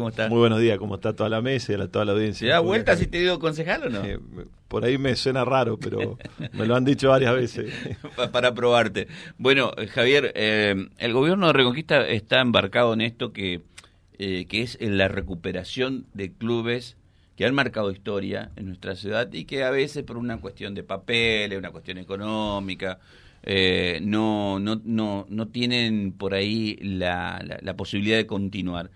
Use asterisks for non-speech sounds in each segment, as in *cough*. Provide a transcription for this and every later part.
Muy buenos días, ¿cómo está toda la mesa y toda la audiencia? ¿Te da vuelta si te digo concejal o no? Eh, por ahí me suena raro, pero me lo han dicho varias veces. *laughs* Para probarte. Bueno, eh, Javier, eh, el gobierno de Reconquista está embarcado en esto que, que es en la recuperación de clubes que han marcado historia en nuestra ciudad y que a veces por una cuestión de papeles, una cuestión económica, eh, no, no, no, no tienen por ahí la, la, posibilidad de continuar.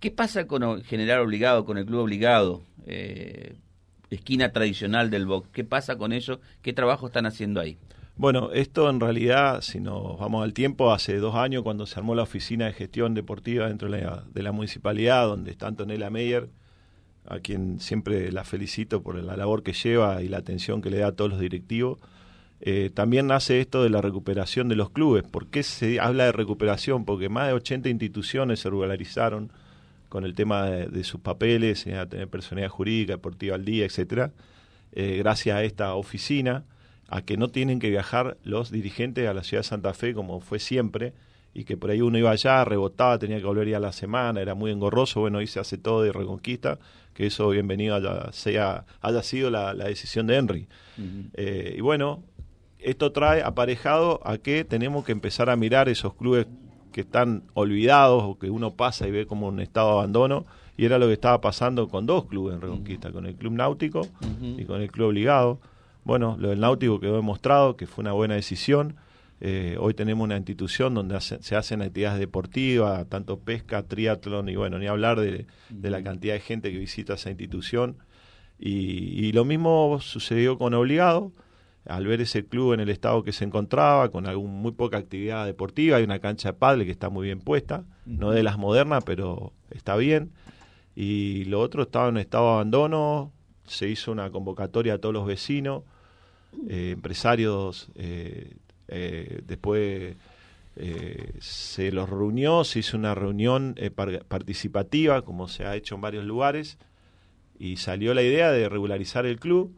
¿Qué pasa con General Obligado, con el Club Obligado? Eh, esquina tradicional del box. ¿Qué pasa con ellos? ¿Qué trabajo están haciendo ahí? Bueno, esto en realidad, si nos vamos al tiempo, hace dos años cuando se armó la oficina de gestión deportiva dentro de la, de la municipalidad, donde está Antonella Meyer, a quien siempre la felicito por la labor que lleva y la atención que le da a todos los directivos. Eh, también nace esto de la recuperación de los clubes. ¿Por qué se habla de recuperación? Porque más de 80 instituciones se regularizaron con el tema de, sus papeles, a tener personalidad jurídica, deportiva al día, etcétera, eh, gracias a esta oficina, a que no tienen que viajar los dirigentes a la ciudad de Santa Fe como fue siempre, y que por ahí uno iba allá, rebotaba, tenía que volver ya a la semana, era muy engorroso, bueno, hoy se hace todo de reconquista, que eso bienvenido haya, sea, haya sido la, decisión de Henry. Eh, y bueno, esto trae aparejado a que tenemos que empezar a mirar esos clubes que están olvidados o que uno pasa y ve como un estado de abandono y era lo que estaba pasando con dos clubes en Reconquista, con el Club Náutico y con el Club Obligado. Bueno, lo del Náutico quedó demostrado que fue una buena decisión. Eh, hoy tenemos una institución donde se hacen actividades deportivas, tanto pesca, triatlón y bueno, ni hablar de, la cantidad de gente que visita esa institución. Y, y lo mismo sucedió con Obligado al ver ese club en el estado que se encontraba, con algún, muy poca actividad deportiva, hay una cancha de padre que está muy bien puesta, no de las modernas, pero está bien. Y lo otro estaba en estado de abandono, se hizo una convocatoria a todos los vecinos, eh, empresarios, eh, eh, después se los reunió, se hizo una reunión participativa, como se ha hecho en varios lugares, y salió la idea de regularizar el club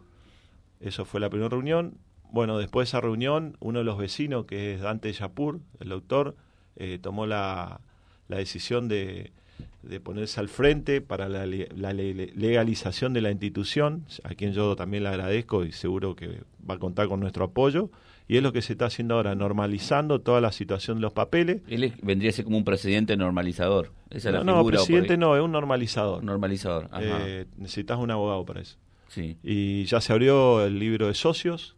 eso fue la primera reunión. Bueno, después de esa reunión, uno de los vecinos, que es Dante Yapur, el doctor, eh, tomó la, la decisión de, de, ponerse al frente para la, la, legalización de la institución, a quien yo también le agradezco y seguro que va a contar con nuestro apoyo. Y es lo que se está haciendo ahora, normalizando toda la situación de los papeles. Él vendría a ser como un presidente normalizador. Esa no, no, presidente no, es un normalizador. Normalizador. Eh, necesitas un abogado para eso. Y ya se abrió el libro de socios,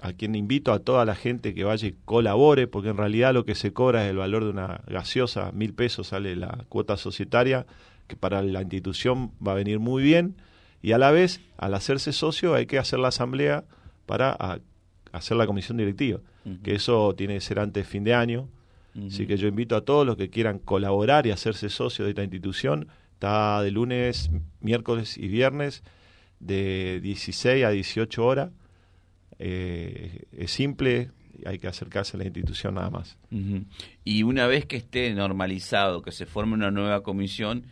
a quien invito a toda la gente que vaya y colabore, porque en realidad lo que se cobra es el valor de una gaseosa, mil pesos sale la cuota societaria, que para la institución va a venir muy bien, y a la vez, al hacerse socio, hay que hacer la asamblea para hacer la comisión directiva, que eso tiene que ser antes de fin de año. Así que yo invito a todos los que quieran colaborar y hacerse socio de esta institución. Está de lunes, miércoles y viernes de 16 a 18 horas. Eh, es simple, hay que acercarse a la institución nada más. Y una vez que esté normalizado, que se forme una nueva comisión,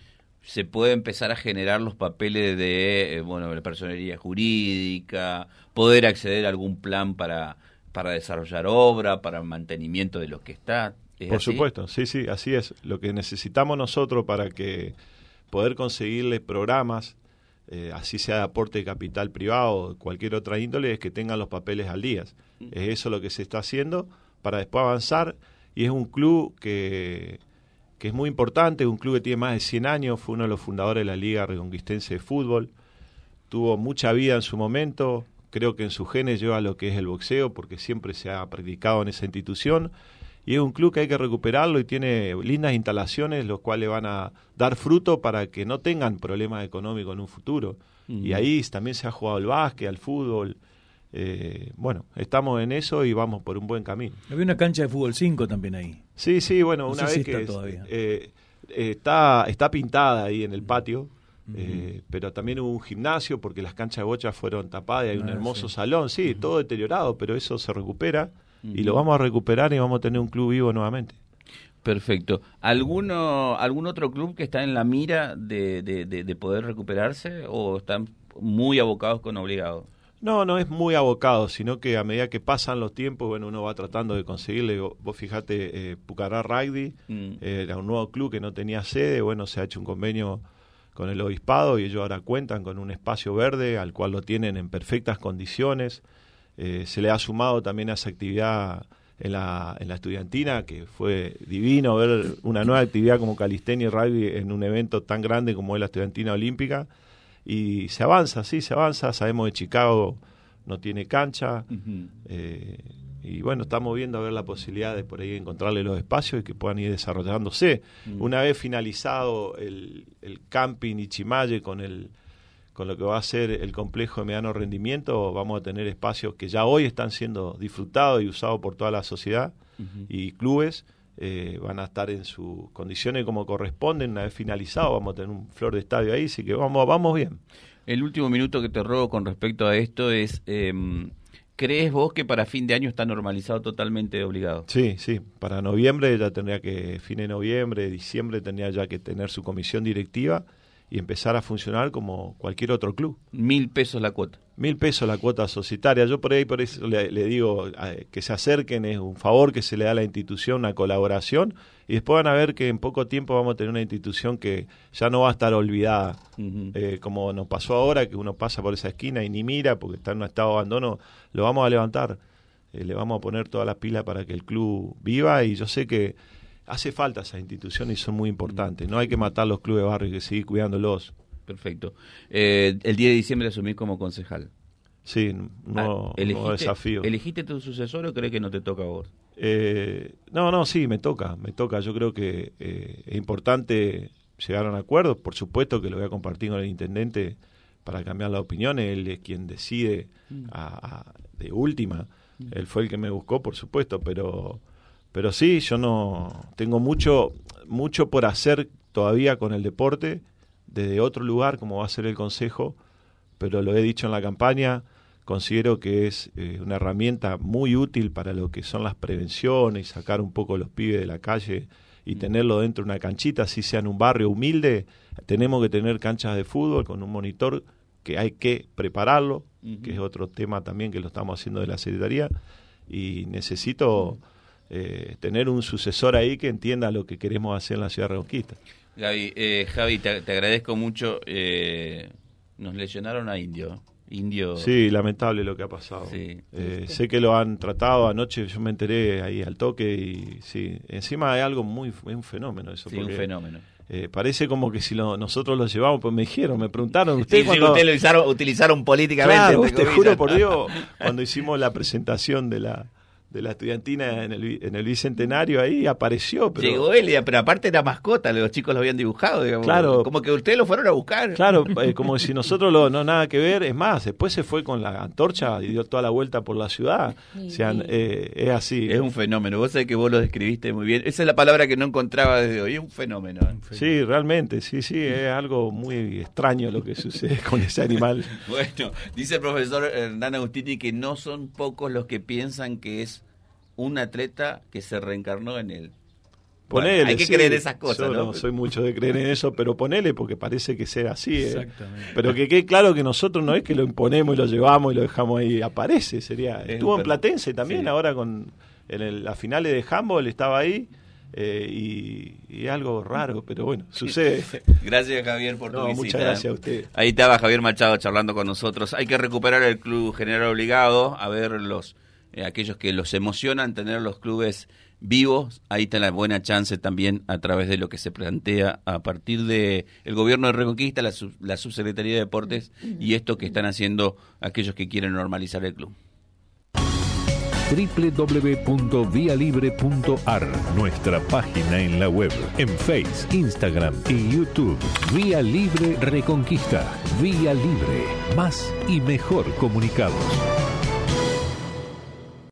se puede empezar a generar los papeles de, eh, bueno, la personería jurídica, poder acceder a algún plan para, para desarrollar obra, para el mantenimiento de lo que está. Por supuesto, sí, sí, así es. Lo que necesitamos nosotros para que poder conseguirle programas eh, así sea de aporte de capital privado o cualquier otra índole, es que tengan los papeles al día. Es eso lo que se está haciendo para después avanzar y es un club que, que es muy importante, un club que tiene más de 100 años, fue uno de los fundadores de la Liga Reconquistense de Fútbol, tuvo mucha vida en su momento, creo que en sus genes lleva lo que es el boxeo porque siempre se ha practicado en esa institución y es un club que hay que recuperarlo y tiene lindas instalaciones, los cuales van a dar fruto para que no tengan problemas económicos en un futuro. Y ahí también se ha jugado el básquet, al fútbol. Eh, bueno, estamos en eso y vamos por un buen camino. Había una cancha de fútbol 5 también ahí. Sí, sí, bueno, una vez que está, eh, está, está pintada ahí en el patio. Eh, pero también hubo un gimnasio porque las canchas de bocha fueron tapadas y hay un ah, hermoso salón, sí, todo deteriorado, pero eso se recupera y lo vamos a recuperar y vamos a tener un club vivo nuevamente. Perfecto. ¿Alguno, ¿Algún otro club que está en la mira de, de, poder recuperarse o están muy abocados con obligado? No, no es muy abocado, sino que a medida que pasan los tiempos, bueno, uno va tratando de conseguirle. Vos fijate, eh, Pucará Rugby mm. eh, era un nuevo club que no tenía sede, bueno, se ha hecho un convenio con el obispado y ellos ahora cuentan con un espacio verde al cual lo tienen en perfectas condiciones. Eh, se le ha sumado también a esa actividad en la, en la estudiantina, que fue divino ver una nueva actividad como calistenia y rugby en un evento tan grande como es la estudiantina olímpica. Y se avanza, sí, se avanza. Sabemos que Chicago no tiene cancha. eh, y bueno, estamos viendo a ver la posibilidad de por ahí encontrarle los espacios y que puedan ir desarrollándose. Una vez finalizado el, el camping Ichimaye con el con lo que va a ser el complejo de mediano rendimiento, vamos a tener espacios que ya hoy están siendo disfrutados y usados por toda la sociedad y clubes. eh, van a estar en sus condiciones como corresponden. Una vez finalizado, vamos a tener un flor de estadio ahí, así que vamos, vamos bien. El último minuto que te robo con respecto a esto es, em, ¿crees vos que para fin de año está normalizado totalmente obligado? Sí, sí. Para noviembre ya tendría que, fin de noviembre, diciembre, tendría ya que tener su comisión directiva y empezar a funcionar como cualquier otro club. Mil pesos la cuota. Mil pesos la cuota societaria. Yo por ahí, por eso le, le digo eh, que se acerquen, es un favor que se le da a la institución, una colaboración, y después van a ver que en poco tiempo vamos a tener una institución que ya no va a estar olvidada, eh, como nos pasó ahora, que uno pasa por esa esquina y ni mira porque está en un estado de abandono, lo vamos a levantar, eh, le vamos a poner todas las pilas para que el club viva y yo sé que hace falta esas instituciones y son muy importantes. No hay que matar los clubes de barrio, hay que seguir cuidándolos. Perfecto. Eh, el 10 de diciembre asumí como concejal. Sí, un nuevo, Ah, nuevo desafío. ¿Elegiste tu sucesor o crees que no te toca a vos? Eh, no, no, sí, me toca, me toca. Yo creo que eh, es importante llegar a un acuerdo. Por supuesto que lo voy a compartir con el intendente para cambiar las opiniones. Él es quien decide a- a- de última. Él fue el que me buscó, por supuesto, pero, pero sí, yo no tengo mucho, mucho por hacer todavía con el deporte desde otro lugar, como va a ser el consejo. Pero lo he dicho en la campaña considero que es eh, una herramienta muy útil para lo que son las prevenciones, sacar un poco los pibes de la calle y tenerlo dentro de una canchita, si sea en un barrio humilde, tenemos que tener canchas de fútbol con un monitor que hay que prepararlo, que es otro tema también que lo estamos haciendo de la Secretaría, y necesito eh, tener un sucesor ahí que entienda lo que queremos hacer en la ciudad de Reconquista. Gaby, eh, Javi, te, te agradezco mucho. eh, nos lesionaron a Indio. Indio. Sí, lamentable lo que ha pasado. Sí. Eh, sé que lo han tratado anoche, yo me enteré ahí al toque y sí, encima hay algo muy, es un fenómeno eso. Sí, un fenómeno. eh, parece como que si lo- nosotros lo llevamos, pues me dijeron, me preguntaron, ¿usted Sí, sí, cuando- ustedes lo utilizaron políticamente. Claro, te juro por Dios, cuando hicimos la presentación de la de la estudiantina en el, en el bicentenario ahí apareció, pero Llegó él, pero aparte era mascota, los chicos lo habían dibujado, digamos. Claro. Como que ustedes lo fueron a buscar. Claro, *laughs* eh, como si nosotros lo, no nada que ver. Es más, después se fue con la antorcha y dio toda la vuelta por la ciudad. O sea, eh, es así. Es un fenómeno. Vos sabés que vos lo describiste muy bien. Esa es la palabra que no encontraba desde hoy. Es un fenómeno. Sí, realmente, sí, sí, es algo muy extraño lo que sucede *laughs* con ese animal. Bueno, dice el profesor Hernán Agustini que no son pocos los que piensan que es un atleta que se reencarnó en él. Bueno, Ponele, hay que sí, creer esas cosas, yo ¿no? no soy mucho de creer en *laughs* eso, pero ponele porque parece que sea así. ¿eh? Exactamente. Pero que quede claro que nosotros no es que lo imponemos y lo llevamos y lo dejamos ahí, aparece, sería. Es Estuvo un en Platense también, sí. ahora con en el- las finales de handball estaba ahí eh, y, algo raro, pero bueno, *laughs* sucede. Gracias, Javier, por tu No, visita. muchas gracias a usted. Ahí estaba Javier Machado charlando con nosotros. Hay que recuperar el club general obligado, a ver los eh, aquellos que los emocionan tener los clubes vivos. Ahí está la buena chance también a través de lo que se plantea a partir de el gobierno de Reconquista, la, sub- la subsecretaría de Deportes y esto que están haciendo aquellos que quieren normalizar el club. www.vialibre.ar, nuestra página en la web, en Face, Instagram y YouTube. Vía Libre Reconquista. Vía Libre. Más y mejor comunicados.